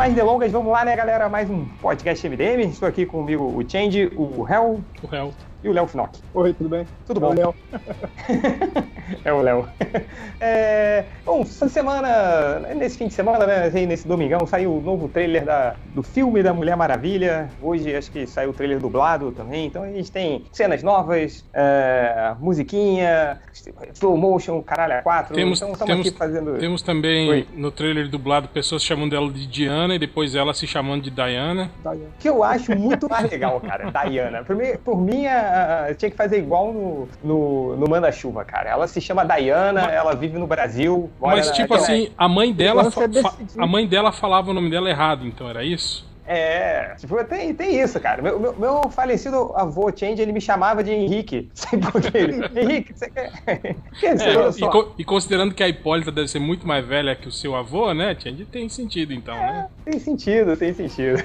mais delongas, vamos lá, né, galera? Mais um podcast MDM. Estou aqui comigo o Change, o Hell. O Hell e o Léo Finock. Oi, tudo bem? Tudo bom? É o Léo. é o Léo. É, bom, essa semana, nesse fim de semana, né, nesse domingão, saiu o novo trailer da, do filme da Mulher Maravilha. Hoje acho que saiu o trailer dublado também. Então a gente tem cenas novas, é, musiquinha, slow motion, caralho, a quatro. Temos, então estamos aqui fazendo. Temos também Oi. no trailer dublado pessoas chamando ela de Diana e depois ela se chamando de Diana. Diana. Que eu acho muito mais legal, cara, Diana. Por mim, por mim a, tinha que fazer igual no, no, no Manda-Chuva, cara. Ela se chama Diana, mas, ela vive no Brasil. Mas, tipo assim, a mãe dela. Fa, a mãe dela falava o nome dela errado, então era isso? É, tipo, tem, tem isso, cara. Meu, meu, meu falecido avô Change, ele me chamava de Henrique. Sei por quê. Henrique, você quer. quer dizer, é, e, co e, considerando que a Hipólita deve ser muito mais velha que o seu avô, né, Change? Tem sentido, então, é, né? Tem sentido, tem sentido.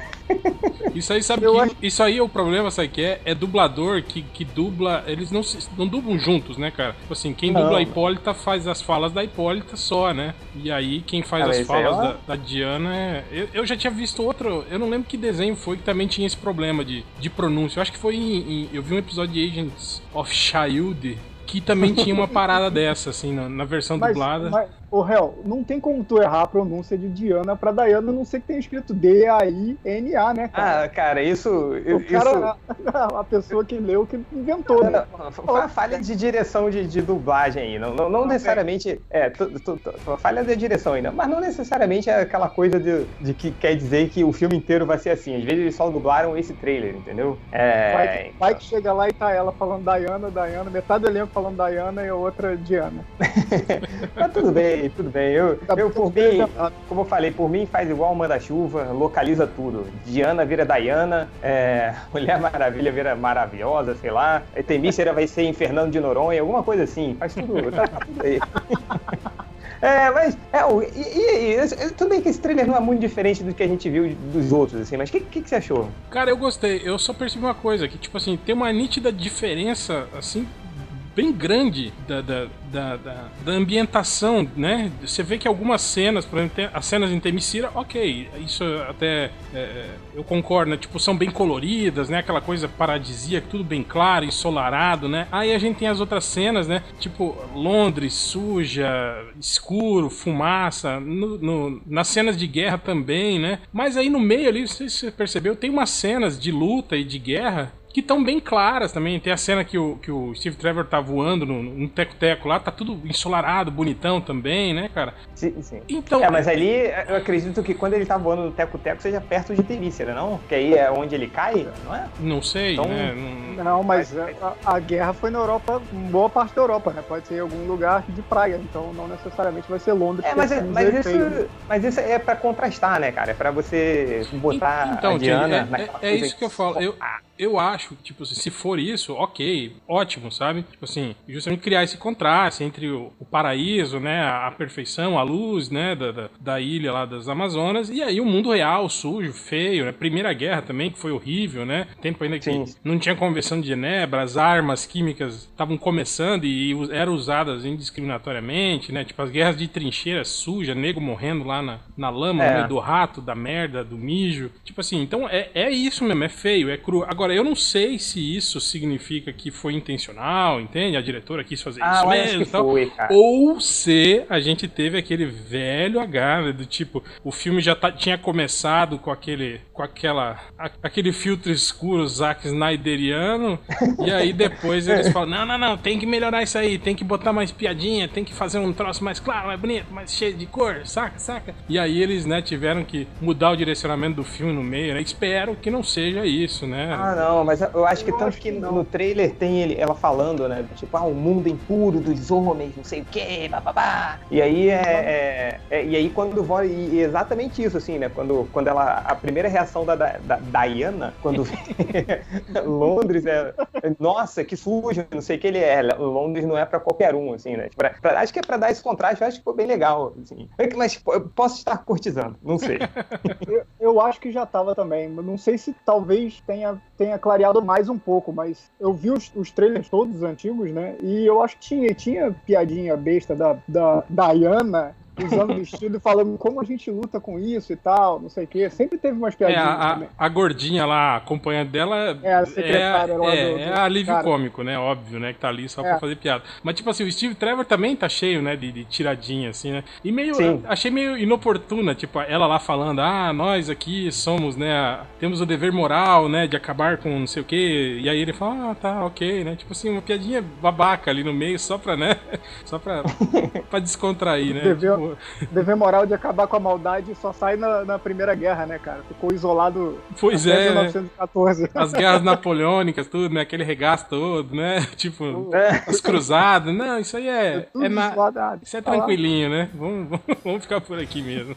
Isso aí, sabe que, acho... Isso aí é o problema, sabe que é? É dublador que, que dubla. Eles não, não dublam juntos, né, cara? Tipo assim, quem não. dubla a Hipólita faz as falas da Hipólita só, né? E aí quem faz ah, as falas da, da, Diana é. Eu, eu já tinha visto outro. Eu não lembro que desenho foi que também tinha esse problema de, de pronúncia. Eu acho que foi em, em, Eu vi um episódio de Agents of Shield que também tinha uma parada dessa, assim, na, na versão mas, dublada. Mas, Ô, Hel, não tem como tu errar a pronúncia de Diana pra Diana, a não ser que tenha escrito D-A-I-N-A, né, cara? Ah, cara, isso. O cara, a, a pessoa que leu, que inventou, né? Foi uma falha de direção de, de dublagem aí. Não, não, não necessariamente. É, tu, tu, tu, falha de direção ainda, mas não necessariamente é aquela coisa de, de que quer dizer que o filme inteiro vai ser assim. Às vezes eles só dublaram esse trailer, entendeu? É, vai, que, vai então. que chega lá e tá ela falando Diana, Diana, metade do elenco falando Diana e a outra Diana. mas tudo bem bem, tudo bem. Eu, tá eu por mim, como eu falei, por mim faz igual o Manda-Chuva, localiza tudo. Diana vira Diana, é, Mulher Maravilha vira Maravilhosa, sei lá. Temícera vai ser em Fernando de Noronha, alguma coisa assim. Faz tudo, tá, tá tudo aí. É, mas. É, e, e, e, tudo bem que esse trailer não é muito diferente do que a gente viu dos outros, assim, mas o que, que, que, você achou? Cara, eu gostei. Eu só percebi uma coisa, que, tipo assim, tem uma nítida diferença, assim, bem grande da, da, da, da, da ambientação, né? Você vê que algumas cenas, por exemplo, as cenas em Temicira, ok, isso até é, é, eu concordo, né? Tipo, são bem coloridas, né? Aquela coisa paradisíaca, tudo bem claro, ensolarado, né? Aí a gente tem as outras cenas, né? Tipo, Londres suja, escuro, fumaça, no, no, nas cenas de guerra também, né? Mas aí no meio ali, você percebeu, tem umas cenas de luta e de guerra que estão bem claras também. Tem a cena que o, que o Steve Trevor tá voando no, teco-teco lá, tá tudo ensolarado, bonitão também, né, cara? Sim, sim. Então, é, mas ali eu acredito que quando ele tá voando no teco-teco seja perto de Temícera, não? Que aí é onde ele cai, não é? Não sei, então, né? Não, não mas a, a, guerra foi na Europa, boa parte da Europa, né? Pode ser em algum lugar de praia, então não necessariamente vai ser Londres. É, mas, é, mas, isso, mas isso é para contrastar, né, cara? É para você botar então, a Diana é, é, é isso que eu falo. Eu, eu acho, tipo, se for isso, ok, ótimo, sabe? Tipo assim, justamente criar esse contraste entre o, o paraíso, né, a, a, perfeição, a luz, né, da, da, da, ilha lá das Amazonas, e aí o mundo real, sujo, feio, né? Primeira Guerra também, que foi horrível, né? Tempo ainda que Sim. não tinha de Genebra, as armas químicas estavam começando e, e eram usadas indiscriminatoriamente, né? Tipo, as guerras de trincheira suja, nego morrendo lá na, na lama, é. né, do rato, da merda, do mijo. Tipo assim, então é, é isso mesmo, é feio, é cru. Agora, eu não sei se isso significa que foi intencional, entende? A diretora quis fazer ah, isso mesmo tal, foi, Ou se a gente teve aquele velho H, né, do tipo, o filme já tá, tinha começado com aquele com aquela a, aquele filtro escuro Zack Snyderiano, e aí depois eles falam: "Não, não, não, tem que melhorar isso aí, tem que botar mais piadinha, tem que fazer um troço mais claro, mais bonito, mais cheio de cor, saca, saca?". E aí eles, né, tiveram que mudar o direcionamento do filme no meio, né? Espero que não seja isso, né? Ah, não, mas eu acho que tanto acho que, que no trailer tem ele, ela falando, né? Tipo, ah, o mundo impuro dos homens, não sei o quê, bababá. E aí é, é, é, E aí quando volta. E exatamente isso, assim, né? Quando, quando ela. A primeira reação da, da, da Diana, quando Londres é. Nossa, que sujo, não sei o que ele é. Londres não é pra qualquer um, assim, né? Pra, pra, acho que é pra dar esse contraste, eu acho que foi bem legal, assim. Mas tipo, posso estar cortizando, não sei. eu, eu acho que já tava também. Não sei se talvez tenha, tenha clareado mais um pouco, mas eu vi os, os trailers todos antigos, né? E eu acho que tinha, tinha piadinha besta da, da Diana usando vestido e falando como a gente luta com isso e tal, não sei o quê. Sempre teve umas É, piadinhas a, também. a, a gordinha lá, acompanhando dela, É, a secretária é, lá é, do- é do alívio cara. cômico, né? Óbvio, né? Que tá ali só pra É. fazer piada. Mas, tipo assim, o Steve Trevor também tá cheio, né? De, de tiradinha, assim, né? E meio. Sim. Achei meio inoportuna, tipo, ela lá falando, ah, nós aqui somos, né? Temos o dever moral, né? De acabar com não sei o quê. E aí ele fala, ah, tá, ok, né? Tipo assim, uma piadinha babaca ali no meio, só pra, né? Só pra, pra descontrair, né? Dever- Tipo, Dever moral de acabar com a maldade só sai na, na Primeira Guerra, né, cara? Ficou isolado pois até é, né? 1914. As guerras napoleônicas, tudo, né? Aquele regaço todo, né? Tipo, É. as cruzadas. Não, isso aí é. Tudo é na- isolado. Isso é tá lá. tranquilinho, né? Vamos, vamos, vamos ficar por aqui mesmo.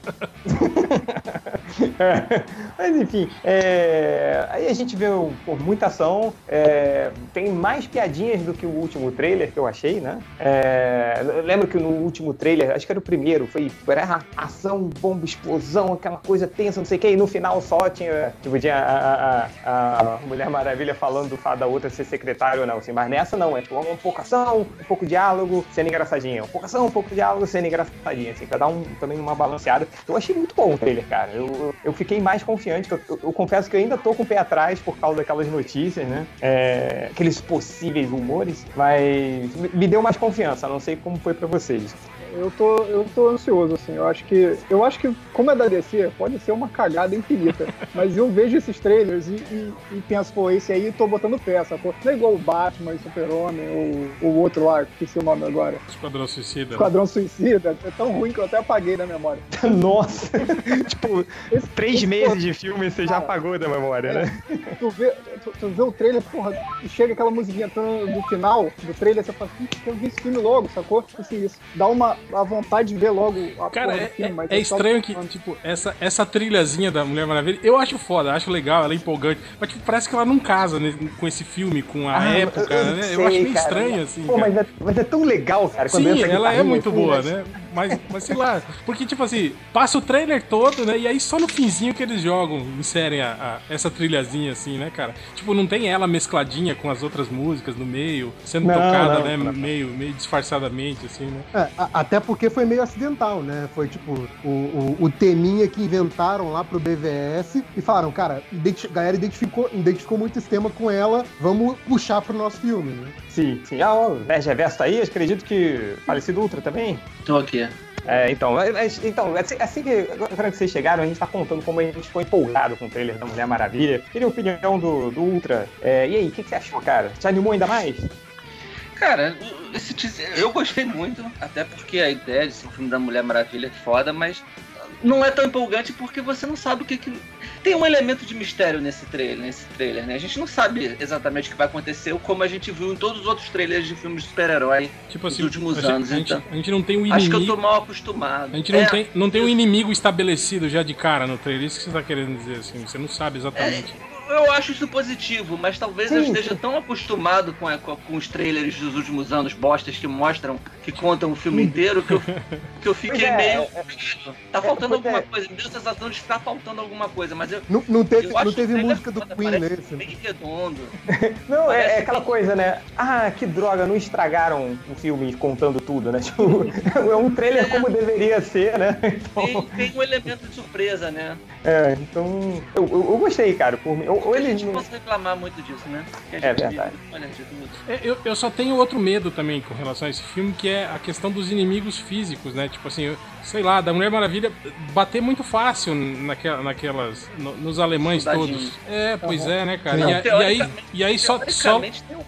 É, Mas enfim, é, aí a gente vê pô, muita ação, é, tem mais piadinhas do que o último trailer que eu achei, né? É, eu lembro que no último trailer, acho que era o primeiro, foi era ação, bomba, explosão, aquela coisa tensa, não sei o que, e no final só tinha, tipo, tinha a, a- a Mulher Maravilha falando do fato da outra ser secretária ou não, assim, mas nessa não, é tipo, um pouco ação, um pouco diálogo, sendo engraçadinha, um pouco ação, um pouco diálogo, sendo engraçadinha, assim, pra dar um, também uma balanceada. Eu achei muito bom o trailer, cara. Eu, eu, fiquei mais confiante. Eu, eu- eu confesso que eu ainda tô com o pé atrás por causa daquelas notícias, né? É, aqueles possíveis rumores, mas me- deu mais confiança. Não sei como foi pra vocês. Eu tô, eu tô ansioso, assim. Eu acho que. Eu acho que, como é da DC, pode ser uma cagada infinita. mas eu vejo esses trailers e, e, e penso, pô, esse aí tô botando peça, pô. Não é igual o Batman e Super-Homem ou o outro lá, que esqueci o nome agora. Esquadrão Suicida. Esquadrão Suicida. É tão ruim que eu até apaguei da memória. Nossa! tipo, Esse- três esse, meses de filme você já Cara, apagou da memória, né? tu vê, tu, tu vê o trailer, porra, e chega aquela musiquinha do final do trailer, você fala, "Ih, quero ver esse filme logo, sacou? Assim, isso dá uma a vontade de ver logo a Cara, porra é, do filme, mas é só- estranho que, tipo, essa, essa trilhazinha da Mulher Maravilha, eu acho foda, acho legal, ela é empolgante, mas tipo, parece que ela não casa né, com esse filme, com a Ah, época, eu- eu né? Eu sei, acho meio cara. estranho, assim. Pô, mas é, mas é tão legal, cara. quando Sim, entra a ela é muito assim, boa, né? Mas, mas sei lá, porque tipo assim, passa o trailer todo, né? E aí só no finzinho que eles jogam, inserem a, a- essa trilhazinha assim, né, cara? Tipo, não tem ela mescladinha com as outras músicas no meio, sendo Não, tocada, não, né? não. Meio, meio disfarçadamente, assim, né? É, a- até porque foi meio acidental, né? Foi tipo o, o, o teminha que inventaram lá pro BVS e falaram, cara, identi- a galera identificou, identificou muito esse tema com ela, vamos puxar pro nosso filme, né? Sim, sim. Ah, o Nerd Reverso tá aí, acredito que Falecido Ultra também. Tô aqui. É, então, mas- então assim, assim que agora que vocês chegaram, a gente tá contando como a gente ficou empolgado com o trailer da Mulher Maravilha. Queria a opinião do, do Ultra. É, e aí, o que, que você achou, cara? Te animou ainda mais? Cara, esse teaser, eu gostei muito, até porque a ideia de ser um filme da Mulher Maravilha é foda, mas não é tão empolgante porque você não sabe o que que. Tem um elemento de mistério nesse trailer, nesse trailer, né? A gente não sabe exatamente o que vai acontecer, como a gente viu em todos os outros trailers de filmes de super-herói. Tipo Nos assim, últimos a anos, a gente, então. a gente não tem um Acho que eu inimigo. tô mal acostumado. A gente não, É, tem, não tem um inimigo estabelecido já de cara no trailer, isso que você tá querendo dizer, assim, você não sabe exatamente. Eu acho isso positivo, mas talvez eu Sim, esteja tão acostumado com, a- com, os trailers dos últimos anos, bostas que mostram, que contam o filme inteiro, que eu, que eu fiquei é, meio. é, tá faltando pois é. alguma coisa, me deu a sensação de ficar faltando alguma coisa, mas eu. Não, não teve, eu não teve música do foda, Queen nesse. né? Bem redondo. Não, é, é aquela que- coisa, né? Ah, que droga, não estragaram o filme contando tudo, né? Tipo, é um trailer como deveria ser, né? Então, Tem, tem um elemento de surpresa, né? é, então eu, eu, eu gostei, cara. Por mim. Ou, ou a ele gente não pode reclamar muito disso, né? É verdade. É, Eu, eu só tenho outro medo também com relação a esse filme, que é a questão dos inimigos físicos, né? Tipo assim, eu- sei lá, da Mulher Maravilha bater muito fácil naquela, naquelas. no- nos alemães todos. É, pois é, né, cara? Não, E, e aí, e aí só, só, o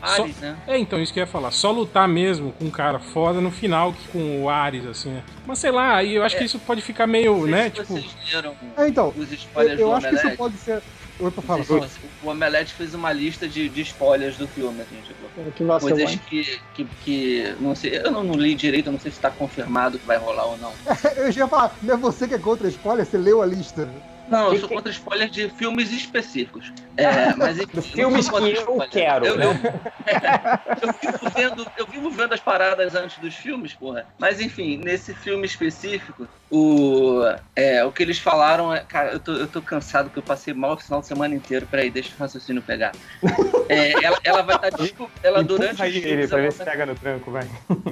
só- Ares, né? É, então, isso que eu ia falar. Só lutar mesmo com um cara foda no final que com o Ares, assim, né? Mas sei lá, aí eu acho que isso pode ficar meio, né? Tipo. leram É, então, os eu, eu acho que isso pode ser. Oi, pra falar. Não sei se você- O Omelete fez uma lista de, de spoilers do filme, assim, tipo, Que nossa, coisas que, que, que. Não sei, eu não, não li direito, eu não sei se tá confirmado que vai rolar ou não. Eu já ia falar, não é você que é contra spoiler, você leu a lista. Não, eu Que sou que- contra spoilers de filmes específicos. É, mas enfim, filmes que eu spoiler. quero, Eu, eu, eu vivo vendo, eu vivo vendo as paradas antes dos filmes, porra. Mas enfim, nesse filme específico, o, é, o que eles falaram é. Cara, eu tô, eu tô cansado porque eu passei mal o final de semana inteiro. Peraí, deixa o raciocínio pegar. É, ela, ela vai estar. ela durante aí ele pra ver se pega no tranco, vai.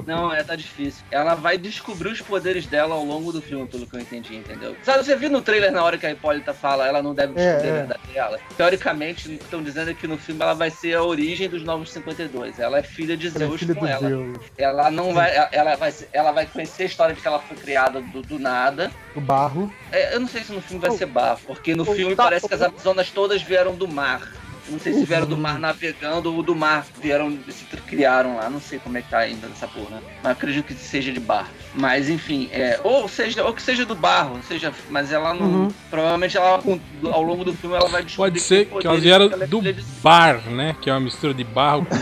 não, é, tá difícil. Ela vai descobrir os poderes dela ao longo do filme, pelo que eu entendi, entendeu? Sabe, você viu no trailer na hora que a Hipólita fala, ela não deve É, descobrir é. a verdade dela? Teoricamente, estão dizendo que no filme ela vai ser a origem dos Novos 52. Ela é filha de Ela é Zeus filha com ela. Zeus, Ela não vai. Ela vai, ela vai conhecer a história de que ela foi criada do, do nada. do barro. É, eu não sei se no filme vai ser barro, porque no filme tá- parece que as Amazonas todas vieram do mar. Não sei se vieram do mar navegando ou do mar vieram se criaram lá. Não sei como é que tá ainda essa porra. Mas acredito que seja de barro. Mas enfim, é, ou seja, ou que seja do barro, seja, mas ela não. Uhum. Provavelmente ela ao longo do filme ela vai descobrir Pode ser tem que elas vieram ela do de- bar, né? Que é uma mistura de barro com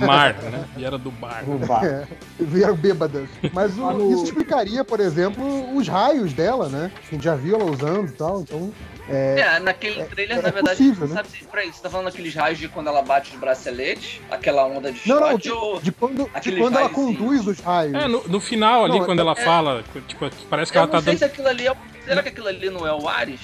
ma- mar, né? Vieram do bar. No bar. É, vieram bêbadas. Mas o- no- isso explicaria, por exemplo, os raios dela, né? Que a gente já viu ela usando e tal. Então, é, É, naquele trailer, é na verdade, possível, você né? sabe isso, você tá falando aqueles raios de quando ela bate os braceletes, aquela onda de não, não, shot, de, de quando, de quando ela conduz os raios. É, no, no final ali, Não, quando ela é- fala, tipo, parece que Eu ela não tá sei dando. se aquilo ali é. o- Será que aquilo ali não é o Ares?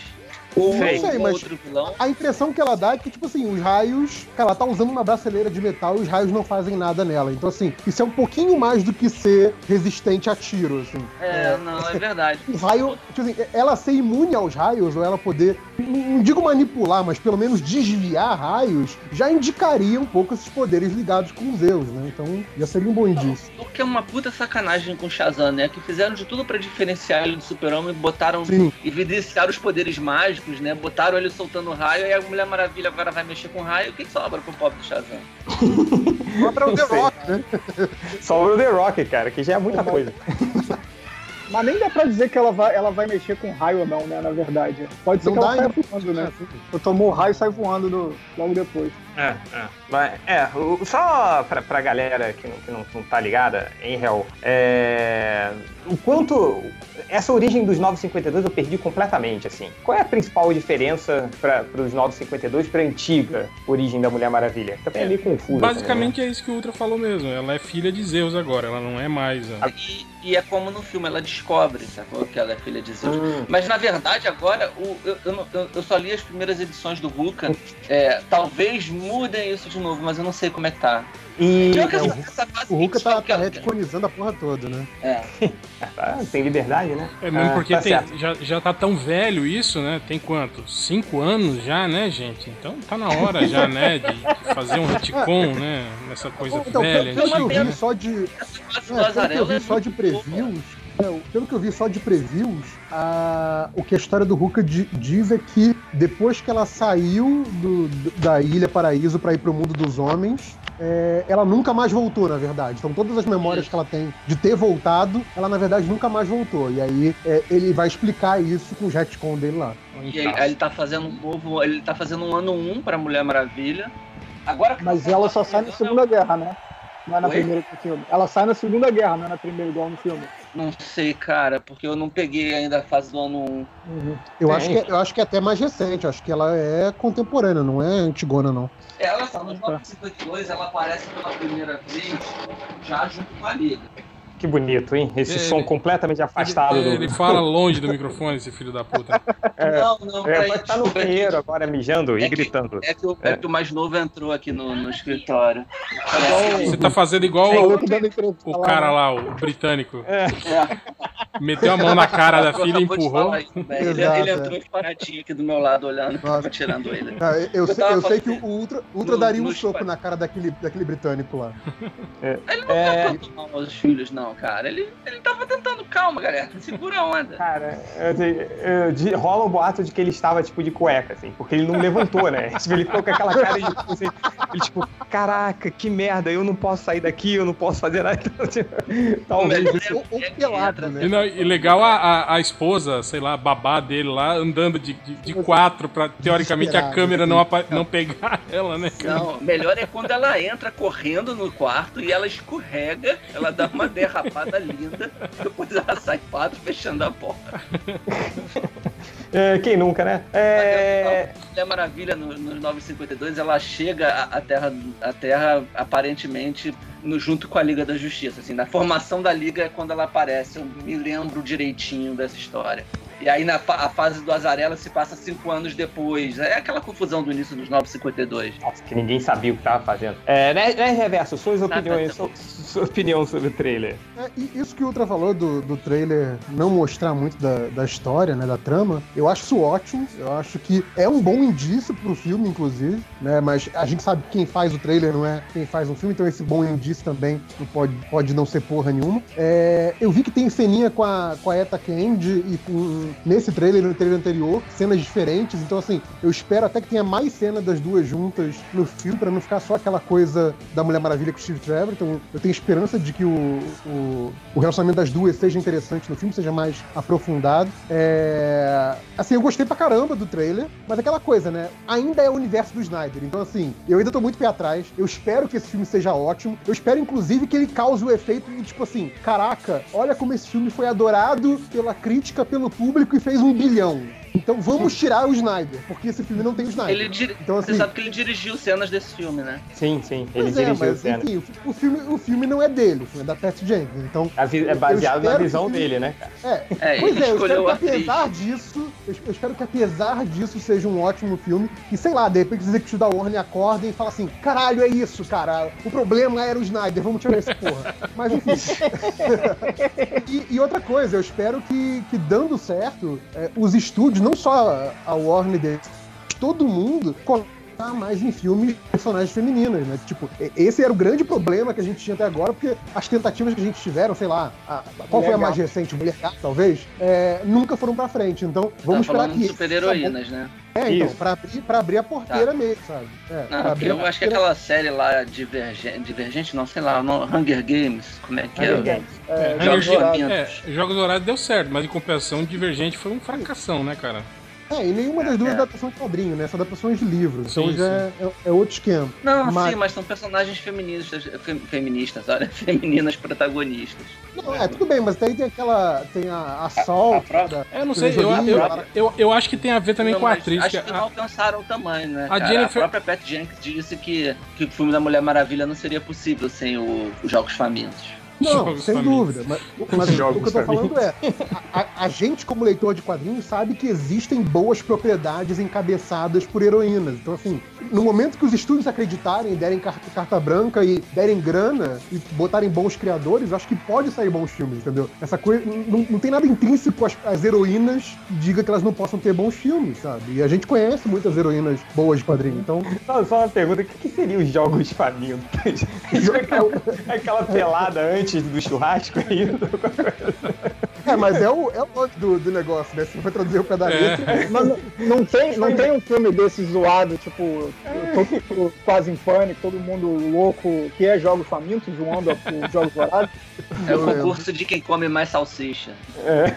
Ou Não é sei, um mas- outro vilão? A impressão que ela dá é que, tipo assim, os raios. Cara, ela tá usando uma braceleira de metal e os raios não fazem nada nela. Então, assim, isso é um pouquinho mais do que ser resistente a tiro, assim. É, não, é verdade. O raio, tipo assim, ela ser imune aos raios, ou ela poder, não digo manipular, mas pelo menos desviar raios, já indicaria um pouco esses poderes ligados com os Zeus, né? Então, já seria um bom indício. O que é uma puta sacanagem com o Shazam, né? Que fizeram de tudo pra diferenciar ele do Super-Homem, botaram. Sim. Evidenciaram os poderes mágicos, né? Botaram ele soltando raio, e a Mulher Maravilha agora vai mexer com raio. O que, que sobra pro pobre do Shazam? Próprio Não The. Rock, né? Só o The Rock, cara, que já é muita coisa. Mas nem dá pra dizer que ela vai, ela vai mexer com raio ou não, né? Na verdade. Pode ser Não que ela saia voando, né? Eu tomou o raio e sai voando no- logo depois. É, é. Mas, é, só pra, pra galera que não, que não, não tá ligada, em real, é, o quanto. Essa origem dos 952 eu perdi completamente, assim. Qual é a principal diferença para os 952 pra antiga origem da Mulher Maravilha? Também é meio confuso. Basicamente é isso que o Ultra falou mesmo. Ela é filha de Zeus agora, ela não é mais. a- E, e é como no filme, ela descobre, sacou? Que ela é filha de Zeus. Hum. Mas na verdade, agora, o- eu, eu eu- eu só li as primeiras edições do Vulcan. É, talvez mudem isso de novo, mas eu não sei como é que tá. E. É, o- fase O Hulk tá, que- tá retconizando a porra toda, né? É. Ah, tem liberdade, né? É mesmo Ah, porque tá tem- já, já tá tão velho isso, né? Tem quanto? Cinco anos já, né, gente? Então tá na hora já, né, de fazer um retcon, né? Nessa coisa Então, velha, que eu vi só de, Essa fase É, eu vi é só de previews, é, pelo que eu vi só de previews, a- o que a história do Ruka di- diz é que depois que ela saiu do- da Ilha Paraíso para ir pro mundo dos homens, é, ela nunca mais voltou, na verdade. Então todas as memórias que ela tem de ter voltado, ela na verdade nunca mais voltou. E aí é, ele vai explicar isso com o retcon dele lá. E ele, aí ele tá fazendo um novo. Ele tá fazendo um ano 1 pra Mulher Maravilha. Agora que Mas você ela tá só sai na Segunda Guerra, né? Não é na Oi? primeira do filme. Ela sai na Segunda Guerra, não é na primeira igual no filme. Não sei, cara, porque eu não peguei ainda a fase do ano 1. Eu Tem. acho, que, é- eu acho que é até mais recente, eu acho que ela é contemporânea, não é antigona, não. Ela tá no 952, ela aparece pela primeira vez já junto com a Liga. Que bonito, hein? Esse Ele- som completamente afastado Ele, do. ele fala longe do microfone, esse filho da puta. É. Não, não, É, pode estar no é que- banheiro agora mijando e É que- gritando. É que, o, é que o mais novo entrou aqui no, no escritório. Você tá fazendo igual o, o cara né? lá, o britânico. É. Meteu a mão na cara da filha e empurrou. isso, ele, Exato, ele é. entrou de paradinho aqui do meu lado olhando, Nossa. tirando ele. Ah, eu, eu, sei, eu sei que o Ultra, Ultra no- daria um soco na cara daquele, daquele britânico lá. Ele não É. tá tentando mal aos filhos, não, cara. Ele, ele tava tentando, calma, galera. Segura a onda. Cara, eu eu- de- rola um boato de que ele estava, tipo, de cueca, assim, porque ele não levantou, né? Tipo, ele ficou com aquela cara de, tipo, assim, ele, tipo, caraca, que merda, eu não posso sair daqui, eu não posso fazer nada. Tipo, talvez melhor isso- Ou, ou É pelado, né? E, não, e legal a, a, a esposa, sei lá, a babá dele lá, andando de, de, de quatro pra, teoricamente, a câmera assim. não, apa- não pegar ela, né, cara? Não, melhor é quando ela entra correndo no quarto e ela escorrega, ela dá uma derrapada linda, depois ela sai quatro fechando a porta. É, quem nunca, né? É... Mulher Maravilha no, no 952, ela chega à Terra, a Terra aparentemente no, junto com a Liga da Justiça. Assim, na formação da Liga é quando ela aparece. Eu me lembro direitinho dessa história. E aí na a fase do Azarela se passa cinco anos depois. É aquela confusão do início dos 952. Nossa, que ninguém sabia o que tava fazendo. É, né, né Reverso, suas opiniões, sua, sua opinião sobre o trailer. É, isso que o Ultra falou do, do trailer não mostrar muito da, da história, né, da trama, eu acho isso ótimo. Eu acho que é um bom indício pro filme, inclusive, né, mas a gente sabe que quem faz o trailer não é quem faz um filme, então esse bom indício também não pode, pode não ser porra nenhuma. É, eu vi que tem ceninha com a, com a Eta Candy e com nesse trailer e no trailer anterior, cenas diferentes. Então, assim, eu espero até que tenha mais cena das duas juntas no filme, para não ficar só aquela coisa da Mulher Maravilha com o Steve Trevor. Então, eu tenho esperança de que o, o, o relacionamento das duas seja interessante no filme, seja mais aprofundado. É... Assim, eu gostei pra caramba do trailer, mas aquela coisa, né? Ainda é o universo do Snyder. Então, assim, eu ainda tô muito pé atrás. Eu espero que esse filme seja ótimo. Eu espero, inclusive, que ele cause o efeito de, tipo assim, caraca, olha como esse filme foi adorado pela crítica, pelo público e fez um bilhão. Então vamos tirar o Snyder, porque esse filme não tem o Snyder. Ele dir... então, assim... Você sabe que ele dirigiu cenas desse filme, né? Sim, sim, ele pois dirigiu é, mas, cenas. Enfim, o filme, o filme não é dele, o filme é da Pat Jenkins. Então, é baseado na visão que... dele, né, cara? É, é pois é, eu espero que apesar disso, eu espero que apesar disso seja um ótimo filme. E sei lá, de repente os executivos da Warner acordem e falam assim: caralho, é isso, cara. O problema era o Snyder, vamos tirar esse porra. Mas enfim. e, e, outra coisa, eu espero que, que dando certo, é, os estúdios, não só a Warner, todo mundo mais em filmes de personagens femininas, né? Tipo, esse era o grande problema que a gente tinha até agora, porque as tentativas que a gente tiveram, sei lá, a, qual foi a mais recente? Mulher Gata, talvez? É, nunca foram pra frente. Então, vamos tá esperar que. super-heroínas, né? É, então, pra abrir, pra abrir a porteira tá. mesmo, sabe? É, não, eu acho que aquela série lá, Divergente, Divergente não, sei lá, no Hunger Games, como é que Hunger é? Games. É, é, Jogos Dourados. É, Jogos Dourados deu certo, mas em compensação, Divergente foi um fracassão, né, cara? É, e nenhuma das duas é adaptações de quadrinho, né? São adaptações de livros. Então já é, é, é, outro esquema. Não, mas... sim, mas são personagens feministas, fem, feministas, olha, femininas protagonistas. Não, é, tudo bem, mas daí tem aquela. Tem a, a Sol. É, eu não sei, eu, eu, eu, eu, acho que tem a ver também não, com a atriz. Acho que, que não alcançaram o tamanho, né? A, Jennifer... a própria Pat Jenkins disse que, que o filme da Mulher Maravilha não seria possível sem o, os Jogos Famintos. Não, Jogos sem dúvida. Mas, mas o que eu tô falando é: a, a, gente, como leitor de quadrinhos, sabe que existem boas propriedades encabeçadas por heroínas. Então, assim, no momento que os estúdios acreditarem, derem carta, carta branca e derem grana e botarem bons criadores, acho que pode sair bons filmes, entendeu? Essa coisa. Não, não tem nada intrínseco às, às heroínas que diga que elas não possam ter bons filmes, sabe? E a gente conhece muitas heroínas boas de quadrinho, então. Só, só uma pergunta: o que, que seriam os jogos famintos? aquela, aquela pelada antes antes do churrasco aí. É, mas é o, é o nome do, do negócio, né? Você vai traduzir o pé da letra. É. Mas não, não, tem, não tem um filme desse zoado, tipo, é. todo, quase em pânico, todo mundo louco, que é Jogos Famintos, zoando os Jogos Dourados. É o concurso de quem come mais salsicha. É.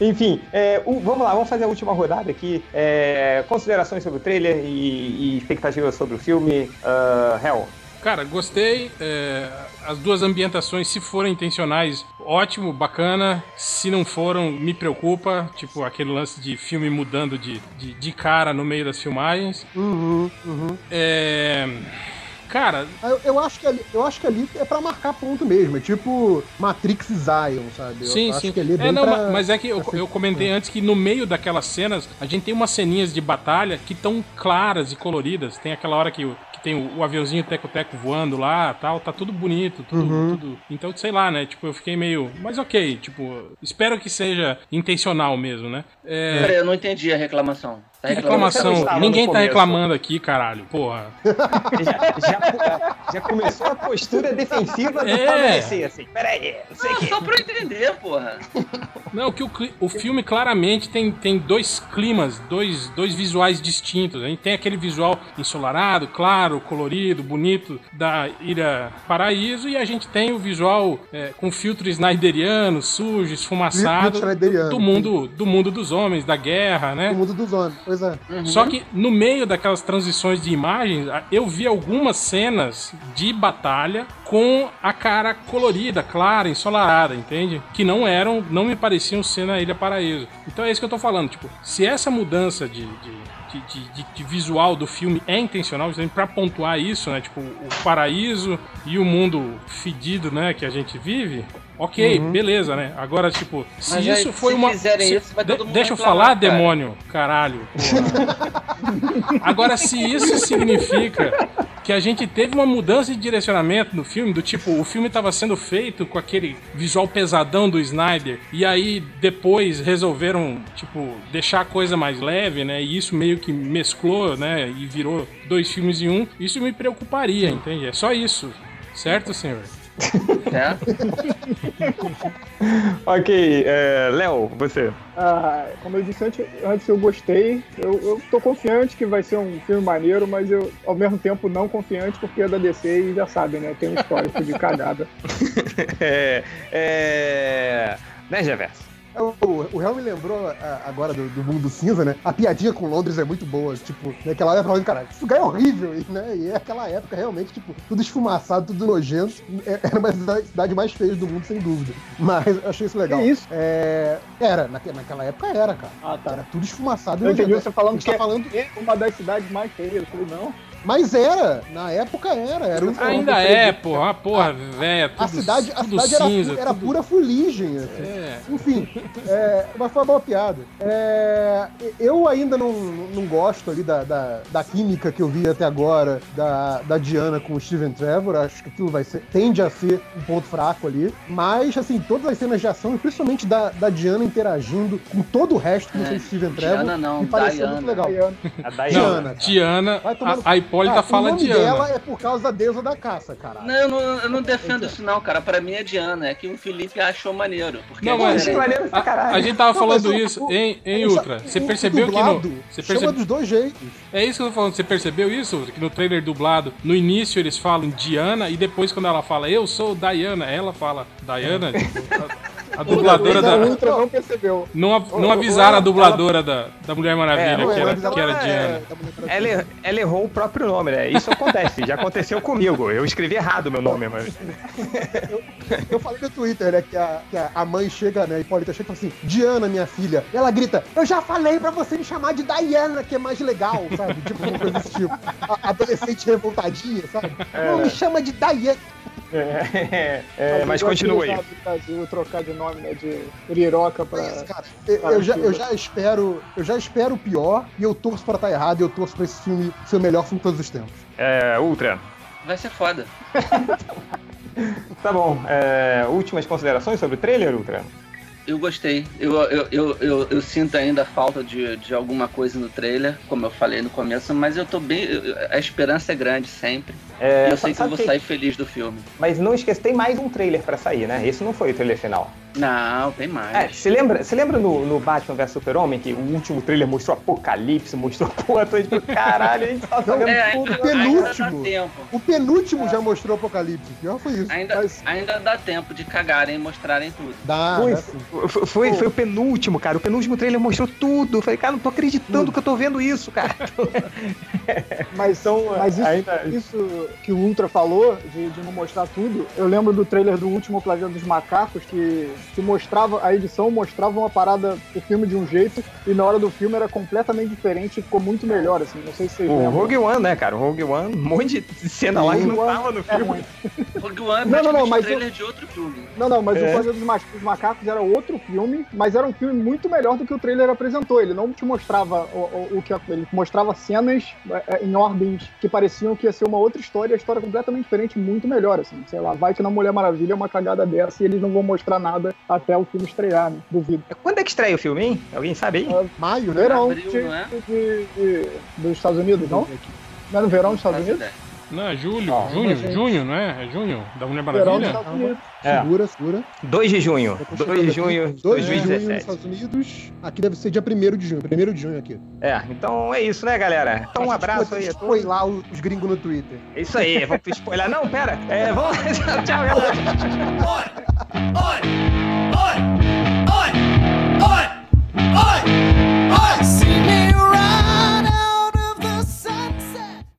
Enfim, é, o, vamos lá, vamos fazer a última rodada aqui. É, considerações sobre o trailer e, e expectativas sobre o filme. Uh, Hell. Cara, gostei. É, as duas ambientações, se forem intencionais, ótimo, bacana. Se não foram, me preocupa. Tipo, aquele lance de filme mudando de, de, de cara no meio das filmagens. Uhum, uhum. É. Cara. Eu, eu, acho que ali, eu acho que ali é pra marcar ponto mesmo. É tipo Matrix Zion, sabe? Eu sim, sim. é, é não, pra, mas é que eu, eu comentei antes que no meio daquelas cenas, a gente tem umas ceninhas de batalha que estão claras e coloridas. Tem aquela hora que, que tem o, o aviãozinho teco-teco voando lá tal, tá tudo bonito, tudo, uhum. tudo. Então, sei lá, né? Tipo, eu fiquei meio. Mas ok, tipo, espero que seja intencional mesmo, né? É... Peraí, eu não entendi a reclamação. Tá reclamação. Ninguém tá reclamando aqui, caralho. Porra. já, já, já, começou a postura defensiva do é. assim. Peraí, não sei o que. Só pra eu entender, porra. Não, que o, o filme claramente tem, tem dois climas, dois, dois visuais distintos. A gente tem aquele visual ensolarado, claro, colorido, bonito da Ira Paraíso, e a gente tem o visual é, com filtro snyderiano, sujo, esfumaçado, do, do, mundo, do mundo dos homens, da guerra, né? Do mundo dos homens. Pois é. Uhum. Só que no meio daquelas transições de imagens, eu vi algumas cenas de batalha com a cara colorida, clara, ensolarada, entende? Que não eram, não me pareciam ser na Ilha Paraíso. Então é isso que eu tô falando, tipo, se essa mudança de, de, de, de, de visual do filme é intencional, para pontuar isso, né, tipo, o paraíso e o mundo fedido, né, que a gente vive, Ok, uhum. beleza, né? Agora, tipo, se Mas isso aí, foi se uma. Se, isso, de, deixa eu falar, cara. demônio, caralho. Agora, se isso significa que a gente teve uma mudança de direcionamento no filme, do tipo, o filme estava sendo feito com aquele visual pesadão do Snyder, e aí depois resolveram, tipo, deixar a coisa mais leve, né? E isso meio que mesclou, né? E virou dois filmes em um. Isso me preocuparia, entende? É só isso. Certo, senhor? É. ok, é, Léo, você. Ah, como eu disse antes, antes eu gostei. Eu, eu tô confiante que vai ser um filme maneiro, mas eu, ao mesmo tempo, não confiante porque é da DC e já sabe, né? Tem um histórico de cagada. é. é... Né, Geverso? O, o Real me lembrou agora do, do, mundo cinza, né? A piadinha com Londres é muito boa. Tipo, naquela época, falando, cara, isso lugar é horrível, né? E é aquela época, realmente, tipo, tudo esfumaçado, tudo nojento. É, era uma cidade mais feia do mundo, sem dúvida. Mas eu achei isso legal. Que isso? É... Era, naquela época era, cara. Ah, tá. Era tudo esfumaçado. Eu entendi você falando que tá é falando... é uma das cidades mais feias. Eu falei, não. Mas era, na época era. era um, Ainda é, porra, porra, velho. A cidade, a cidade era, cinza, pu era tudo... pura fuligem. Assim. É. Enfim, é, mas foi uma boa piada. É, eu ainda não, não gosto ali da, da, da, química que eu vi até agora da, da Diana com o Steven Trevor. Acho que aquilo vai ser, tende a ser um ponto fraco ali. Mas, assim, todas as cenas de ação, principalmente da, da Diana interagindo com todo o resto que não é, Steven Trevor, Diana não, me pareceu muito legal. A Diana. Diana, a, a Hipólita ah, fala o nome Diana. dela é por causa da deusa da caça, cara. Não, eu não, eu não defendo isso não, cara. Pra mim é Diana. É que o Felipe achou maneiro. Porque não, mas é maneiro pra caralho. A, a gente tava não, falando isso o, em, em Ultra. Você percebeu que no... Você percebe... dos dois jeitos. É isso que eu tô falando. Você percebeu isso? Que no trailer dublado, no início eles falam Diana e depois quando ela fala eu sou Diana, ela fala Diana. tipo, a dubladora da. Ultra não percebeu. Não, não avisaram a dubladora da, da Mulher Maravilha, é, que, era, que era Diana. Ela, ela errou o próprio nome, né? Isso acontece, já aconteceu comigo. Eu escrevi errado o meu nome, mas. eu, eu falei no Twitter, né, que a, que a mãe chega, né, Hipólita chega e fala assim: Diana, minha filha. E ela grita: Eu já falei pra você me chamar de Diana, que é mais legal, sabe? Tipo, uma coisa desse tipo. A, adolescente revoltadinha, sabe? É. Não, me chama de Diana. É, é, mas continua aí. Brasil trocar de nome né, de Riroca pra. Cara, eu, eu, já, eu, já, espero, eu já espero o pior e eu torço pra estar errado e eu torço pra esse filme ser o melhor filme de todos os tempos. É, Ultra. Vai ser foda. tá bom. É, últimas considerações sobre o trailer, Ultra? Eu gostei. Eu, eu, eu, eu, eu sinto ainda falta de, de alguma coisa no trailer, como eu falei no começo, mas eu tô bem. A esperança é grande sempre. É, eu sei que eu vou que... sair feliz do filme. Mas não esqueça, tem mais um trailer para sair, né? Esse não foi o trailer final. Não, tem mais. É, você lembra, você lembra no, no Batman vs Super-Homem que o último trailer mostrou Apocalipse, mostrou porra toda de caralho, a gente tá sabendo é, tudo. O penúltimo, o penúltimo é. já mostrou Apocalipse. Pior foi isso. Ainda, mas... ainda dá tempo de cagarem e mostrarem tudo. Dá, foi, dá foi, foi, o penúltimo, cara. O penúltimo trailer mostrou tudo. Eu falei, cara, não tô acreditando que eu tô vendo isso, cara. mas são. Mas isso, ainda... isso que o Ultra falou, de, de não mostrar tudo, eu lembro do trailer do último Planeta dos Macacos, que que mostrava, a edição mostrava uma parada, o filme de um jeito, e na hora do filme era completamente diferente e ficou muito melhor, assim. Não sei se vocês O lembram. Rogue One, né, cara? O Rogue One, um monte de cena lá que não tava no é filme. É Rogue One é não, não, não, mas trailer eu... de outro filme. Não, não, mas é. o Planeta dos Macacos era outro filme, mas era um filme muito melhor do que o trailer apresentou. Ele não te mostrava o, o, o que ele mostrava cenas é, é, em ordens que pareciam que ia ser uma outra história, a história completamente diferente, muito melhor, assim. Sei lá, vai que na Mulher Maravilha é uma cagada dessa e eles não vão mostrar nada até o filme estrear, né? Duvido. Quando é que estreia o filme, hein? Alguém sabe aí? Uh, maio, né? Verão Abril, de, é? de, de, dos Estados Unidos, não? Não é no verão dos Estados Unidos? Não, é julho. Ah, junho, junho, não é? É junho? Da Mulher Maravilha? É. Segura, segura. 2 de junho. 2 de junho de 2017. Junho nos Estados Unidos. Aqui deve ser dia 1 de junho. 1 de junho aqui. É, então é isso, né, galera? Então um abraço aí. Spoilar todos. os gringos no Twitter. É isso aí, vamos spoiler. Não, pera. É, vamos. Tchau, galera. Oi! Oi! Oi! Oi! Oi! Oi! Oi!